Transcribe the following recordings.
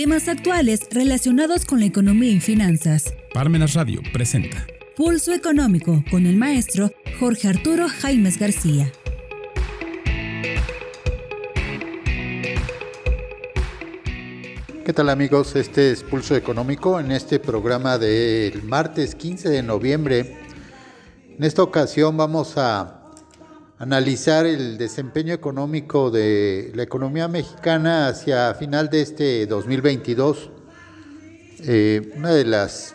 Temas actuales relacionados con la economía y finanzas. Parmenas Radio presenta Pulso Económico con el maestro Jorge Arturo Jaimes García. ¿Qué tal amigos? Este es Pulso Económico en este programa del martes 15 de noviembre. En esta ocasión vamos a analizar el desempeño económico de la economía mexicana hacia final de este 2022. Eh, una de las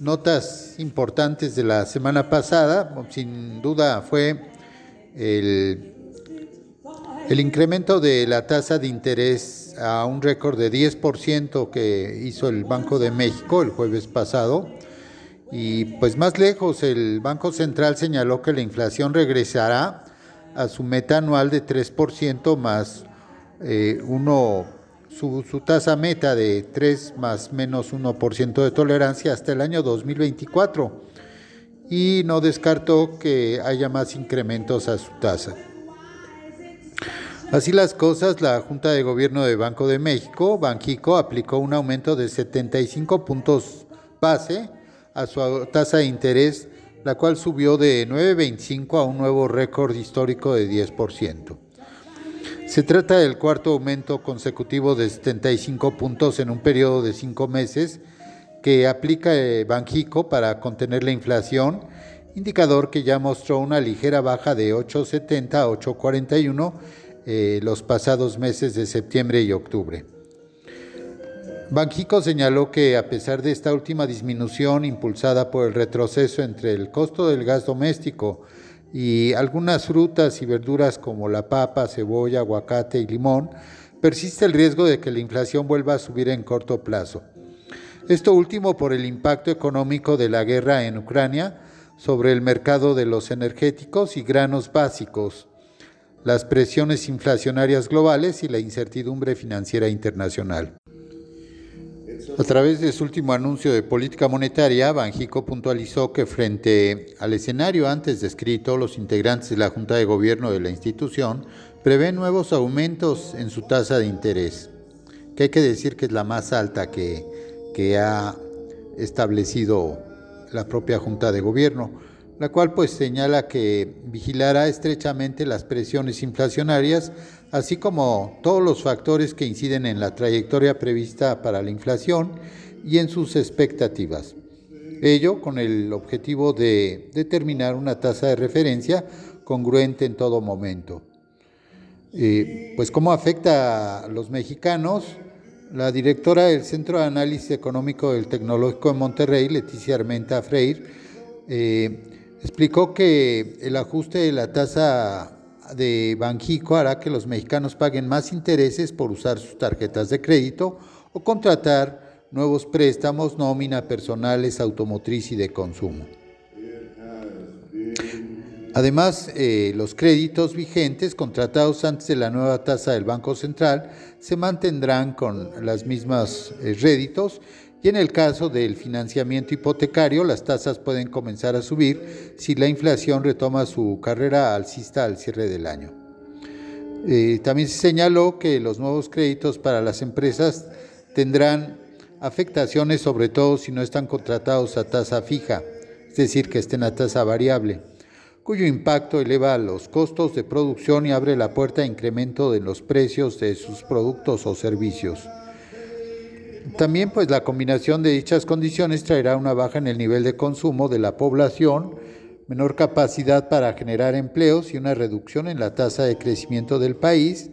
notas importantes de la semana pasada, sin duda, fue el, el incremento de la tasa de interés a un récord de 10% que hizo el Banco de México el jueves pasado. Y pues más lejos, el Banco Central señaló que la inflación regresará a su meta anual de 3% más eh, uno, su, tasa meta de 3 más menos 1% de tolerancia hasta el año 2024 y no descartó que haya más incrementos a su tasa. Así las cosas, la Junta de Gobierno de Banco de México, Banjico, aplicó un aumento de 75 puntos base a su tasa de interés la cual subió de 9,25 a un nuevo récord histórico de 10%. Se trata del cuarto aumento consecutivo de 75 puntos en un periodo de cinco meses que aplica Banjico para contener la inflación, indicador que ya mostró una ligera baja de 8,70 a 8,41 eh, los pasados meses de septiembre y octubre. Banjico señaló que a pesar de esta última disminución impulsada por el retroceso entre el costo del gas doméstico y algunas frutas y verduras como la papa, cebolla, aguacate y limón, persiste el riesgo de que la inflación vuelva a subir en corto plazo. Esto último por el impacto económico de la guerra en Ucrania sobre el mercado de los energéticos y granos básicos, las presiones inflacionarias globales y la incertidumbre financiera internacional. A través de su último anuncio de política monetaria, Banjico puntualizó que frente al escenario antes descrito, los integrantes de la Junta de Gobierno de la institución prevén nuevos aumentos en su tasa de interés, que hay que decir que es la más alta que, que ha establecido la propia Junta de Gobierno, la cual pues señala que vigilará estrechamente las presiones inflacionarias así como todos los factores que inciden en la trayectoria prevista para la inflación y en sus expectativas. Ello con el objetivo de determinar una tasa de referencia congruente en todo momento. Eh, pues cómo afecta a los mexicanos, la directora del Centro de Análisis Económico del Tecnológico de Monterrey, Leticia Armenta Freire, eh, explicó que el ajuste de la tasa de Banjico hará que los mexicanos paguen más intereses por usar sus tarjetas de crédito o contratar nuevos préstamos, nómina, personales, automotriz y de consumo. Además, eh, los créditos vigentes contratados antes de la nueva tasa del Banco Central se mantendrán con las mismas eh, réditos y en el caso del financiamiento hipotecario, las tasas pueden comenzar a subir si la inflación retoma su carrera alcista al cierre del año. Eh, también se señaló que los nuevos créditos para las empresas tendrán afectaciones, sobre todo si no están contratados a tasa fija, es decir, que estén a tasa variable, cuyo impacto eleva los costos de producción y abre la puerta a incremento de los precios de sus productos o servicios. También pues la combinación de dichas condiciones traerá una baja en el nivel de consumo de la población, menor capacidad para generar empleos y una reducción en la tasa de crecimiento del país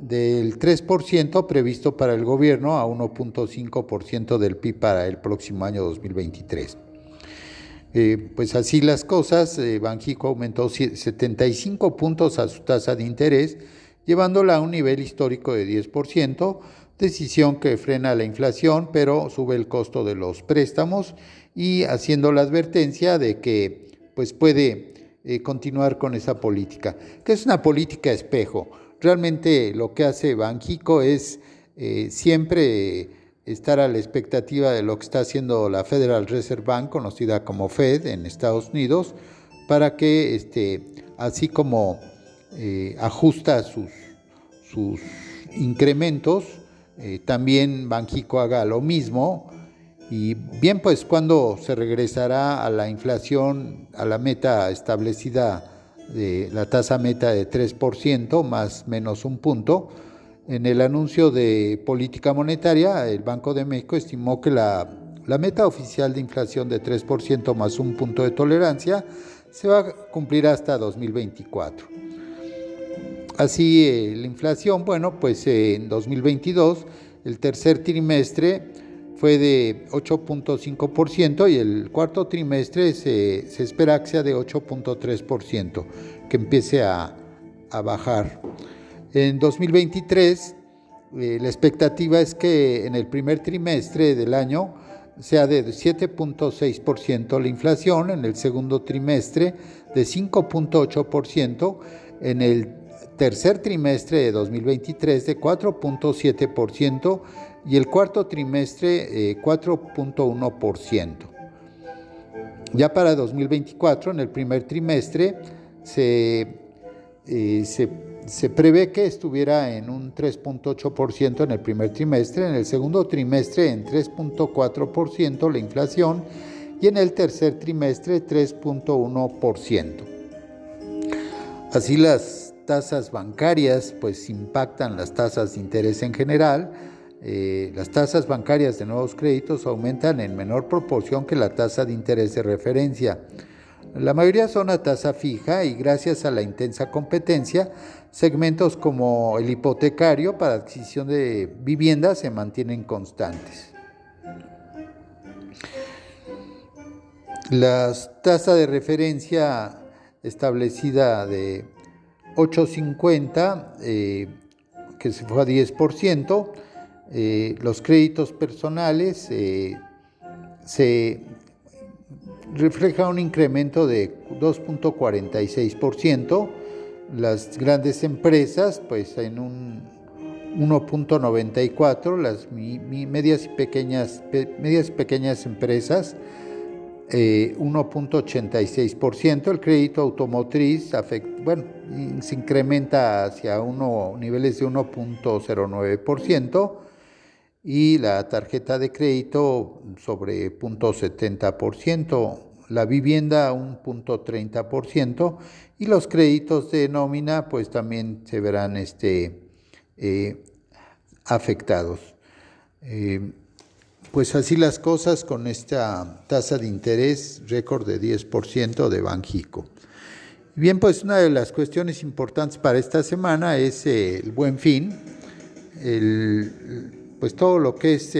del 3% previsto para el gobierno a 1.5% del PIB para el próximo año 2023. Eh, pues así las cosas, eh, Banjico aumentó 75 puntos a su tasa de interés, llevándola a un nivel histórico de 10%, decisión que frena la inflación, pero sube el costo de los préstamos y haciendo la advertencia de que pues puede eh, continuar con esa política, que es una política espejo. Realmente lo que hace Banjico es eh, siempre estar a la expectativa de lo que está haciendo la Federal Reserve Bank, conocida como Fed en Estados Unidos, para que este, así como eh, ajusta sus, sus incrementos, eh, también Banjico haga lo mismo. Y bien, pues cuando se regresará a la inflación, a la meta establecida de la tasa meta de 3% más menos un punto, en el anuncio de política monetaria, el Banco de México estimó que la, la meta oficial de inflación de 3% más un punto de tolerancia se va a cumplir hasta 2024. Así, eh, la inflación, bueno, pues eh, en 2022, el tercer trimestre fue de 8.5% y el cuarto trimestre se, espera que sea de 8.3%, que empiece a, a bajar. En 2023, eh, la expectativa es que en el primer trimestre del año sea de 7.6% la inflación, en el segundo trimestre de 5.8%, en el tercer trimestre de 2023 de 4.7% y el cuarto trimestre eh, 4.1%. Ya para 2024, en el primer trimestre, se, eh, se se prevé que estuviera en un 3.8% en el primer trimestre, en el segundo trimestre en 3.4% la inflación y en el tercer trimestre 3.1%. Así las tasas bancarias pues impactan las tasas de interés en general. Eh, las tasas bancarias de nuevos créditos aumentan en menor proporción que la tasa de interés de referencia. La mayoría son a tasa fija y gracias a la intensa competencia, segmentos como el hipotecario para adquisición de viviendas se mantienen constantes. La tasa de referencia establecida de 8.50, eh, que se fue a 10%, eh, los créditos personales eh, se refleja un incremento de 2.46%, las grandes empresas pues en un 1.94, las medias y pequeñas, medias pequeñas empresas 1.86%, eh, el crédito automotriz bueno, se incrementa hacia uno, niveles de 1.09%, y la tarjeta de crédito sobre 0.70%, la vivienda un 0.30% y los créditos de nómina pues también se verán este, eh, afectados. Eh, pues así las cosas con esta tasa de interés récord de 10% de Banjico. Bien, pues una de las cuestiones importantes para esta semana es el buen fin. Pues todo lo que es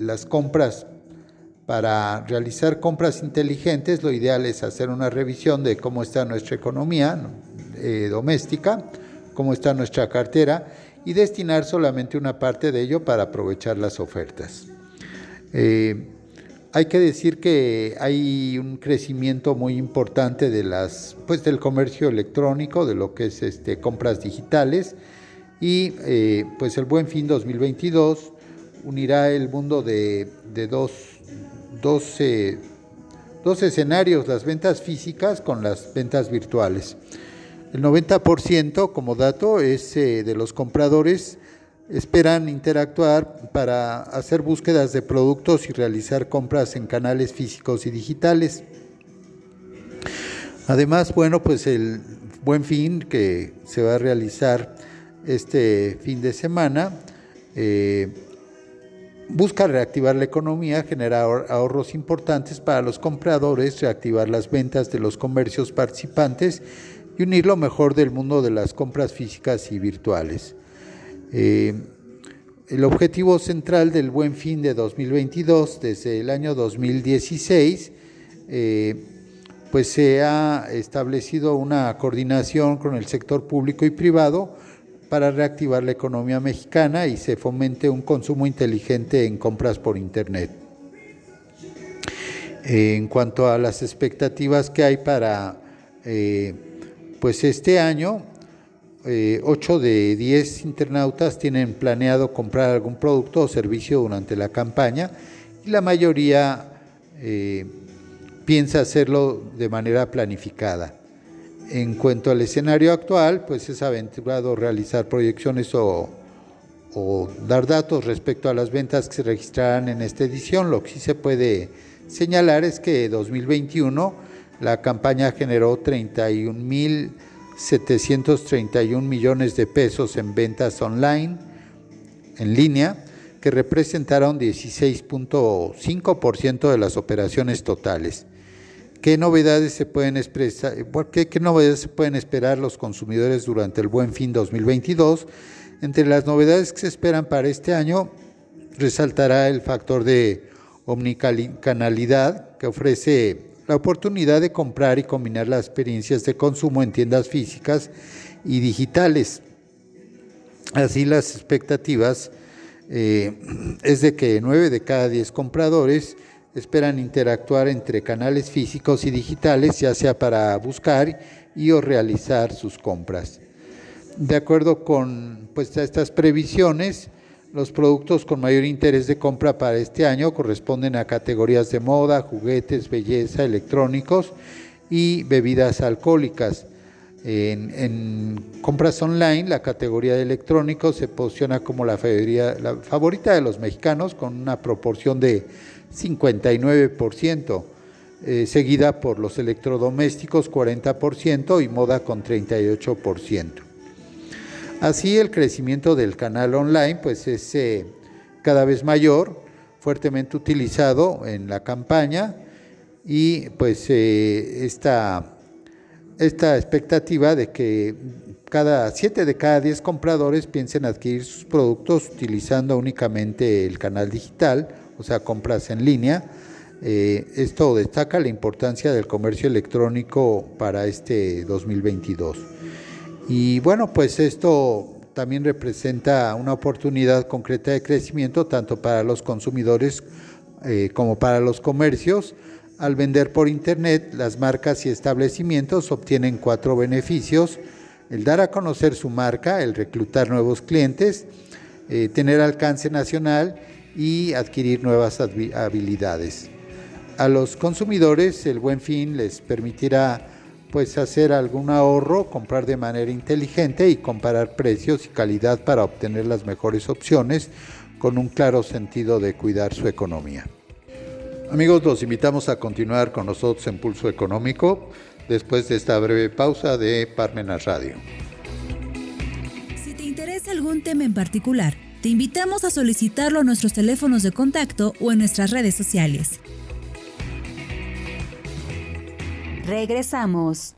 las compras para realizar compras inteligentes, lo ideal es hacer una revisión de cómo está nuestra economía eh, doméstica, cómo está nuestra cartera y destinar solamente una parte de ello para aprovechar las ofertas. Eh, hay que decir que hay un crecimiento muy importante de las, pues, del comercio electrónico, de lo que es este, compras digitales y eh, pues el Buen Fin 2022 unirá el mundo de, dos, dos, escenarios, las ventas físicas con las ventas virtuales. El 90% como dato es eh, de los compradores esperan interactuar para hacer búsquedas de productos y realizar compras en canales físicos y digitales. Además, bueno, pues el buen fin que se va a realizar este fin de semana eh, Busca reactivar la economía, generar ahorros importantes para los compradores, reactivar las ventas de los comercios participantes y unir lo mejor del mundo de las compras físicas y virtuales. Eh, el objetivo central del Buen Fin de 2022, desde el año 2016, eh, pues se ha establecido una coordinación con el sector público y privado para reactivar la economía mexicana y se fomente un consumo inteligente en compras por Internet. En cuanto a las expectativas que hay para eh, pues este año, 8 eh, de 10 internautas tienen planeado comprar algún producto o servicio durante la campaña y la mayoría eh, piensa hacerlo de manera planificada. En cuanto al escenario actual, pues es aventurado realizar proyecciones o, o dar datos respecto a las ventas que se registrarán en esta edición. Lo que sí se puede señalar es que 2021 la campaña generó 31.731 millones de pesos en ventas online, en línea, que representaron 16.5% de las operaciones totales. ¿Qué novedades se pueden expresar? ¿Qué, ¿Qué novedades se pueden esperar los consumidores durante el Buen Fin 2022? Entre las novedades que se esperan para este año resaltará el factor de omnicanalidad que ofrece la oportunidad de comprar y combinar las experiencias de consumo en tiendas físicas y digitales. Así las expectativas eh, es de que 9 de cada 10 compradores esperan interactuar entre canales físicos y digitales, ya sea para buscar y o realizar sus compras. De acuerdo con pues, estas previsiones, los productos con mayor interés de compra para este año corresponden a categorías de moda, juguetes, belleza, electrónicos y bebidas alcohólicas. En, compras online, la categoría de electrónicos se posiciona como la, favorita de los mexicanos con una proporción de 59%, eh, seguida por los electrodomésticos 40% y moda con 38%. Así el crecimiento del canal online pues es eh, cada vez mayor, fuertemente utilizado en la campaña y pues eh, esta, esta expectativa de que cada 7 de cada 10 compradores piensen adquirir sus productos utilizando únicamente el canal digital o sea, compras en línea. Eh, esto destaca la importancia del comercio electrónico para este 2022. Y bueno, pues esto también representa una oportunidad concreta de crecimiento tanto para los consumidores eh, como para los comercios. Al vender por Internet, las marcas y establecimientos obtienen cuatro beneficios. El dar a conocer su marca, el reclutar nuevos clientes, eh, tener alcance nacional y adquirir nuevas habilidades. A los consumidores el buen fin les permitirá pues hacer algún ahorro, comprar de manera inteligente y comparar precios y calidad para obtener las mejores opciones con un claro sentido de cuidar su economía. Amigos, los invitamos a continuar con nosotros en Pulso Económico después de esta breve pausa de Parmenas Radio. Si te interesa algún tema en particular, te invitamos a solicitarlo a nuestros teléfonos de contacto o en nuestras redes sociales. Regresamos.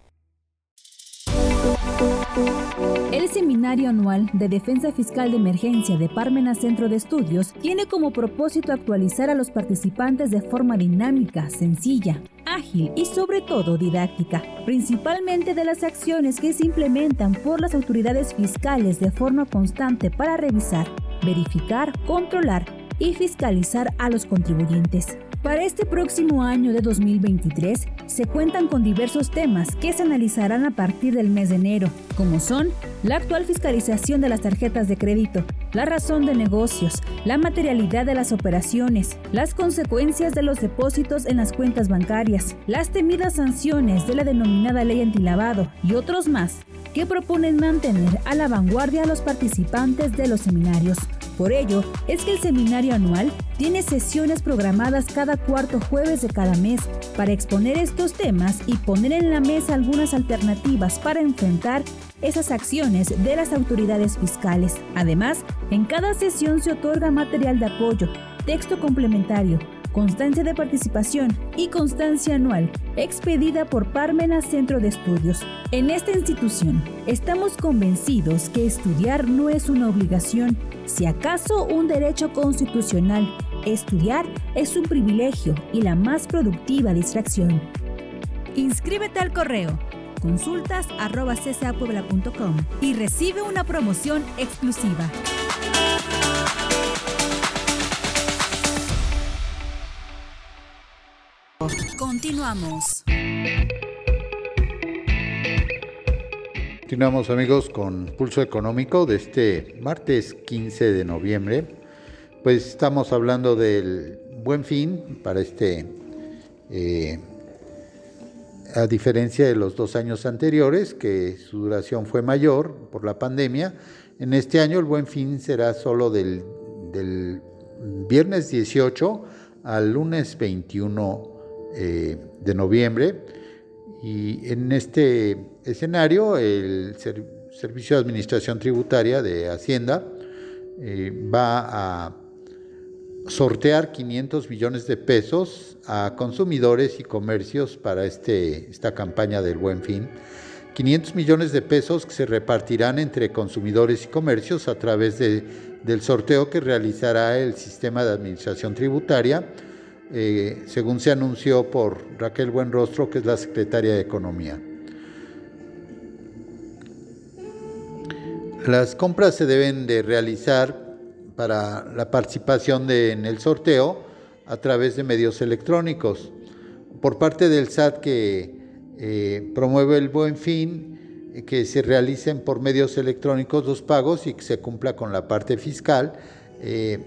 El Seminario Anual de Defensa Fiscal de Emergencia de Parmena Centro de Estudios tiene como propósito actualizar a los participantes de forma dinámica, sencilla, ágil y sobre todo didáctica, principalmente de las acciones que se implementan por las autoridades fiscales de forma constante para revisar, verificar, controlar y fiscalizar a los contribuyentes. Para este próximo año de 2023 se cuentan con diversos temas que se analizarán a partir del mes de enero, como son la actual fiscalización de las tarjetas de crédito, la razón de negocios, la materialidad de las operaciones, las consecuencias de los depósitos en las cuentas bancarias, las temidas sanciones de la denominada ley antilavado y otros más que proponen mantener a la vanguardia a los participantes de los seminarios. Por ello, es que el seminario anual tiene sesiones programadas cada cuarto jueves de cada mes para exponer estos temas y poner en la mesa algunas alternativas para enfrentar esas acciones de las autoridades fiscales. Además, en cada sesión se otorga material de apoyo, texto complementario, constancia de participación y constancia anual expedida por Parmena Centro de Estudios. En esta institución estamos convencidos que estudiar no es una obligación, si acaso un derecho constitucional. Estudiar es un privilegio y la más productiva distracción. Inscríbete al correo consultas y recibe una promoción exclusiva. Continuamos. Continuamos amigos con Pulso Económico de este martes 15 de noviembre. Pues estamos hablando del buen fin para este, eh, a diferencia de los dos años anteriores, que su duración fue mayor por la pandemia, En este año el buen fin será solo del, del viernes 18 al lunes 21 eh, de noviembre. Y en este escenario el Servicio de Administración Tributaria de Hacienda eh, va a sortear 500 millones de pesos a consumidores y comercios para este, esta campaña del buen fin. 500 millones de pesos que se repartirán entre consumidores y comercios a través de, del sorteo que realizará el sistema de administración tributaria, eh, según se anunció por Raquel Buenrostro, que es la secretaria de Economía. Las compras se deben de realizar para la participación en el sorteo a través de medios electrónicos. Por parte del SAT que eh, promueve el buen fin, eh, que se realicen por medios electrónicos los pagos y que se cumpla con la parte fiscal. Eh,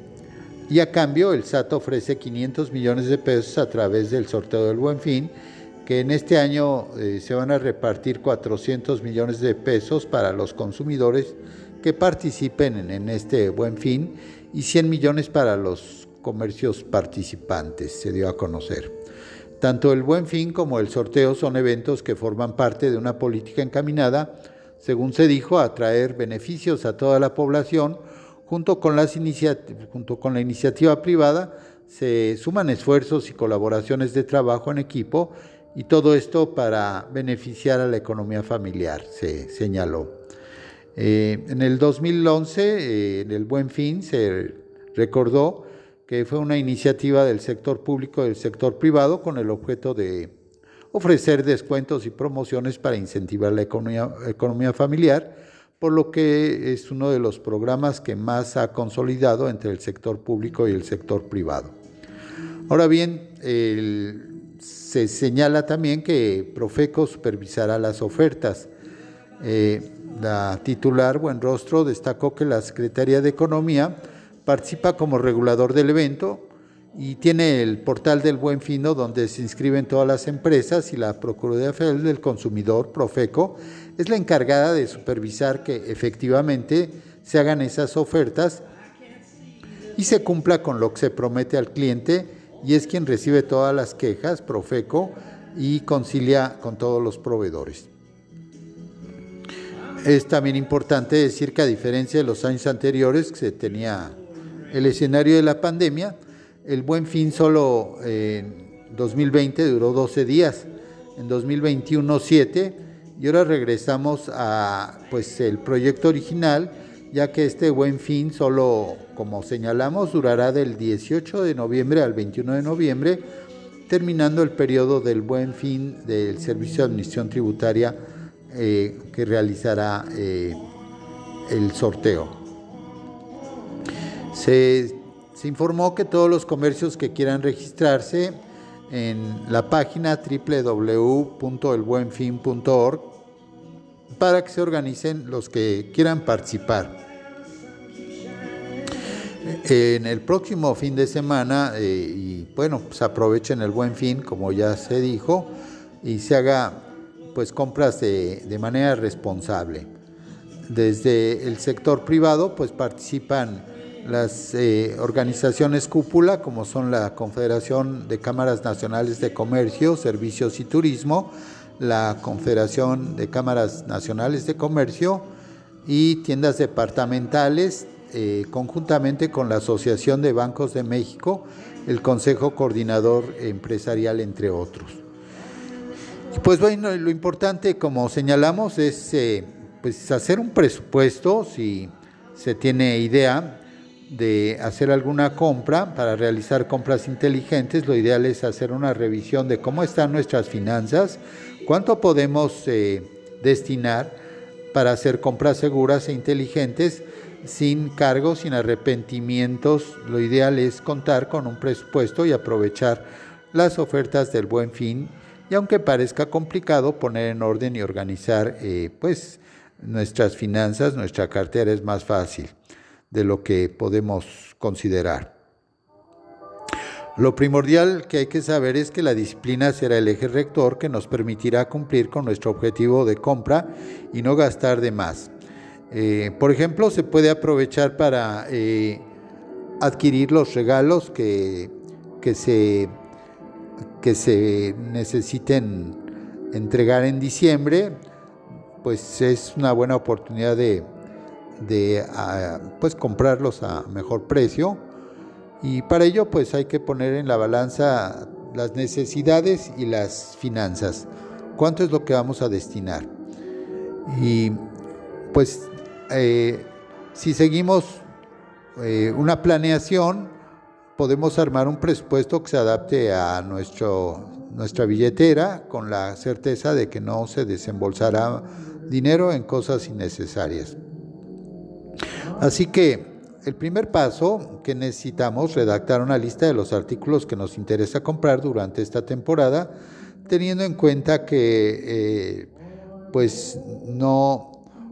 y a cambio el SAT ofrece 500 millones de pesos a través del sorteo del buen fin, que en este año se van a repartir 400 millones de pesos para los consumidores que participen en este buen fin y 100 millones para los comercios participantes, se dio a conocer. Tanto el buen fin como el sorteo son eventos que forman parte de una política encaminada, según se dijo, a traer beneficios a toda la población, junto con, las junto con la iniciativa privada, se suman esfuerzos y colaboraciones de trabajo en equipo y todo esto para beneficiar a la economía familiar, se señaló. Eh, en el 2011, eh, en el Buen Fin, se recordó que fue una iniciativa del sector público y del sector privado con el objeto de ofrecer descuentos y promociones para incentivar la economía, economía familiar, por lo que es uno de los programas que más ha consolidado entre el sector público y el sector privado. Ahora bien, se señala también que Profeco supervisará las ofertas. Eh, la titular Buenrostro destacó que la Secretaría de Economía participa como regulador del evento y tiene el portal del Buen Fino donde se inscriben todas las empresas y la Procuraduría Federal del Consumidor, Profeco, es la encargada de supervisar que efectivamente se hagan esas ofertas y se cumpla con lo que se promete al cliente y es quien recibe todas las quejas, Profeco, y concilia con todos los proveedores. Es también importante decir que a diferencia de los años anteriores, que se tenía el escenario de la pandemia, el buen fin solo en 2020 duró 12 días, en 2021 7, y ahora regresamos a pues el proyecto original, ya que este buen fin solo, como señalamos, durará del 18 de noviembre al 21 de noviembre, terminando el periodo del buen fin del Servicio de Administración Tributaria eh, que realizará eh, el sorteo. Se, informó que todos los comercios que quieran registrarse en la página www.elbuenfin.org para que se organicen los que quieran participar. En el próximo fin de semana, eh, y bueno, pues aprovechen el buen fin, como ya se dijo, y se haga pues compras de, manera responsable. Desde el sector privado pues participan las eh, organizaciones cúpula como son la Confederación de Cámaras Nacionales de Comercio, Servicios y Turismo, la Confederación de Cámaras Nacionales de Comercio y tiendas departamentales, eh, conjuntamente con la Asociación de Bancos de México, el Consejo Coordinador Empresarial, entre otros. Y pues bueno, lo importante, como señalamos, es eh, pues hacer un presupuesto, si se tiene idea de hacer alguna compra, para realizar compras inteligentes, lo ideal es hacer una revisión de cómo están nuestras finanzas, cuánto podemos eh, destinar para hacer compras seguras e inteligentes sin cargos, sin arrepentimientos. Lo ideal es contar con un presupuesto y aprovechar las ofertas del buen fin y aunque parezca complicado poner en orden y organizar eh, pues nuestras finanzas, nuestra cartera es más fácil de lo que podemos considerar. Lo primordial que hay que saber es que la disciplina será el eje rector que nos permitirá cumplir con nuestro objetivo de compra y no gastar de más. Eh, por ejemplo, se puede aprovechar para eh, adquirir los regalos que, que, se, que se necesiten entregar en diciembre, pues es una buena oportunidad de, de ah, pues comprarlos a mejor precio y para ello pues hay que poner en la balanza las necesidades y las finanzas. ¿Cuánto es lo que vamos a destinar? Y pues eh, si seguimos eh, una planeación, podemos armar un presupuesto que se adapte a nuestro, nuestra billetera con la certeza de que no se desembolsará dinero en cosas innecesarias. Así que el primer paso que necesitamos redactar una lista de los artículos que nos interesa comprar durante esta temporada, teniendo en cuenta que eh, pues no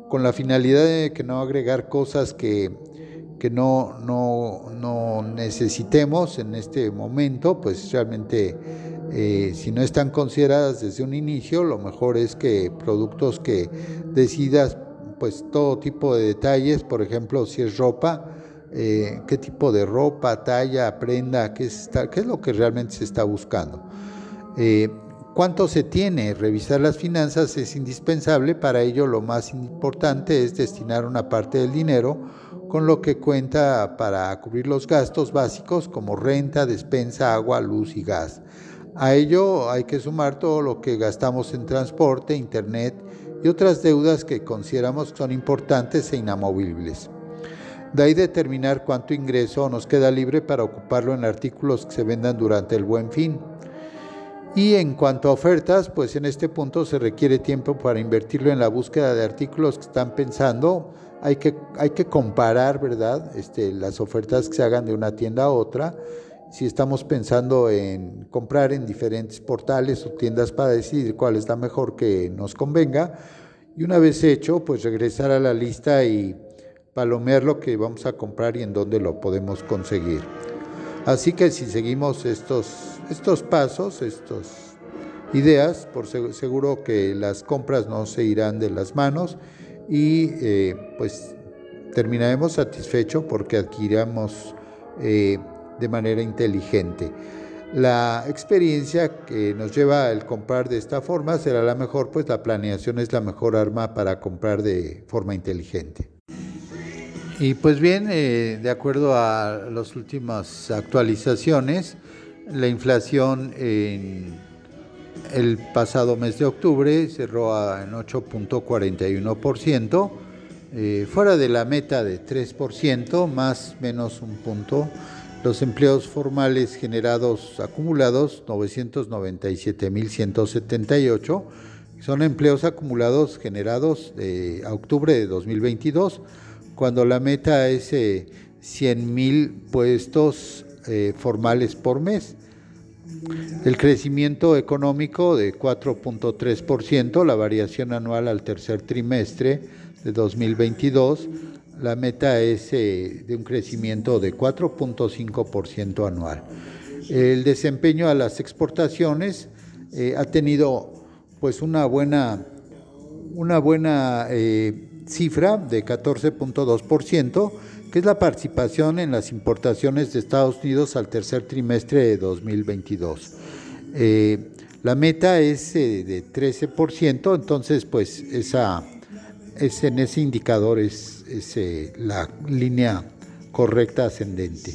con la finalidad de que no agregar cosas que, que no, no, no, necesitemos en este momento, pues realmente eh, si no están consideradas desde un inicio, lo mejor es que productos que decidas, pues todo tipo de detalles, por ejemplo, si es ropa, eh, qué tipo de ropa, talla, prenda, qué es, qué es lo que realmente se está buscando. Eh, ¿Cuánto se tiene? Revisar las finanzas es indispensable, para ello lo más importante es destinar una parte del dinero con lo que cuenta para cubrir los gastos básicos como renta, despensa, agua, luz y gas. A ello hay que sumar todo lo que gastamos en transporte, internet y otras deudas que consideramos son importantes e inamovibles. De ahí determinar cuánto ingreso nos queda libre para ocuparlo en artículos que se vendan durante el buen fin. Y en cuanto a ofertas, pues en este punto se requiere tiempo para invertirlo en la búsqueda de artículos que están pensando. Hay que, hay que comparar, ¿verdad? Este, las ofertas que se hagan de una tienda a otra. Si estamos pensando en comprar en diferentes portales o tiendas para decidir cuál es la mejor que nos convenga. Y una vez hecho, pues regresar a la lista y palomear lo que vamos a comprar y en dónde lo podemos conseguir. Así que si seguimos estos, estos pasos, estas ideas, por seguro que las compras no se irán de las manos y eh, pues terminaremos satisfechos porque adquiramos eh, de manera inteligente. La experiencia que nos lleva el comprar de esta forma será la mejor, pues la planeación es la mejor arma para comprar de forma inteligente. Y pues bien, eh, de acuerdo a las últimas actualizaciones, la inflación en el pasado mes de octubre cerró en 8.41%, eh, fuera de la meta de 3%, más menos un punto. Los empleos formales generados acumulados, 997.178, son empleos acumulados generados de, a octubre de 2022 cuando la meta es 100 eh, mil puestos eh, formales por mes. El crecimiento económico de 4.3%, la variación anual al tercer trimestre de 2022, la meta es eh, de un crecimiento de 4.5% anual. El desempeño a las exportaciones ha tenido pues una buena, una buena cifra de 14.2%, que es la participación en las importaciones de Estados Unidos al tercer trimestre de 2022. Eh, la meta es eh, de 13%, entonces pues esa, es, en ese indicador es, eh, la línea correcta ascendente.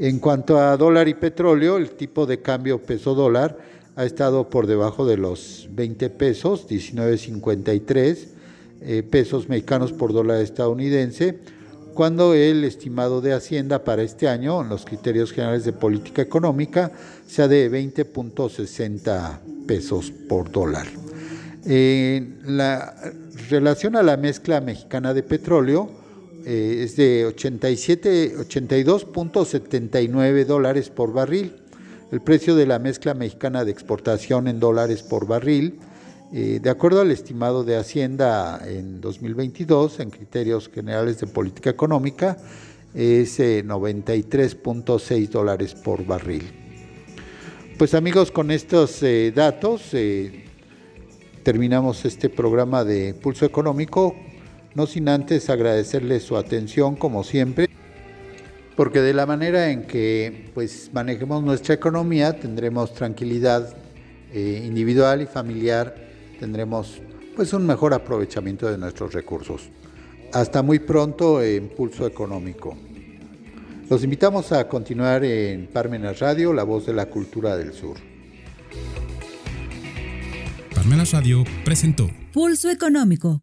En cuanto a dólar y petróleo, el tipo de cambio peso dólar ha estado por debajo de los 20 pesos, 19.53 eh, pesos mexicanos por dólar estadounidense, cuando el estimado de Hacienda para este año, en los criterios generales de política económica, sea de 20.60 pesos por dólar. En la relación a la mezcla mexicana de petróleo eh, es de 82.79 dólares por barril. El precio de la mezcla mexicana de exportación en dólares por barril eh, de acuerdo al estimado de Hacienda en 2022, en criterios generales de política económica, es 93.6 eh, dólares por barril. Pues amigos, con estos eh, datos terminamos este programa de Pulso Económico no sin antes agradecerles su atención como siempre, porque de la manera en que pues manejemos nuestra economía tendremos tranquilidad individual y familiar, tendremos pues un mejor aprovechamiento de nuestros recursos. Hasta muy pronto en Pulso Económico. Los invitamos a continuar en Parmenas Radio, la voz de la cultura del sur. Parmenas Radio presentó Pulso Económico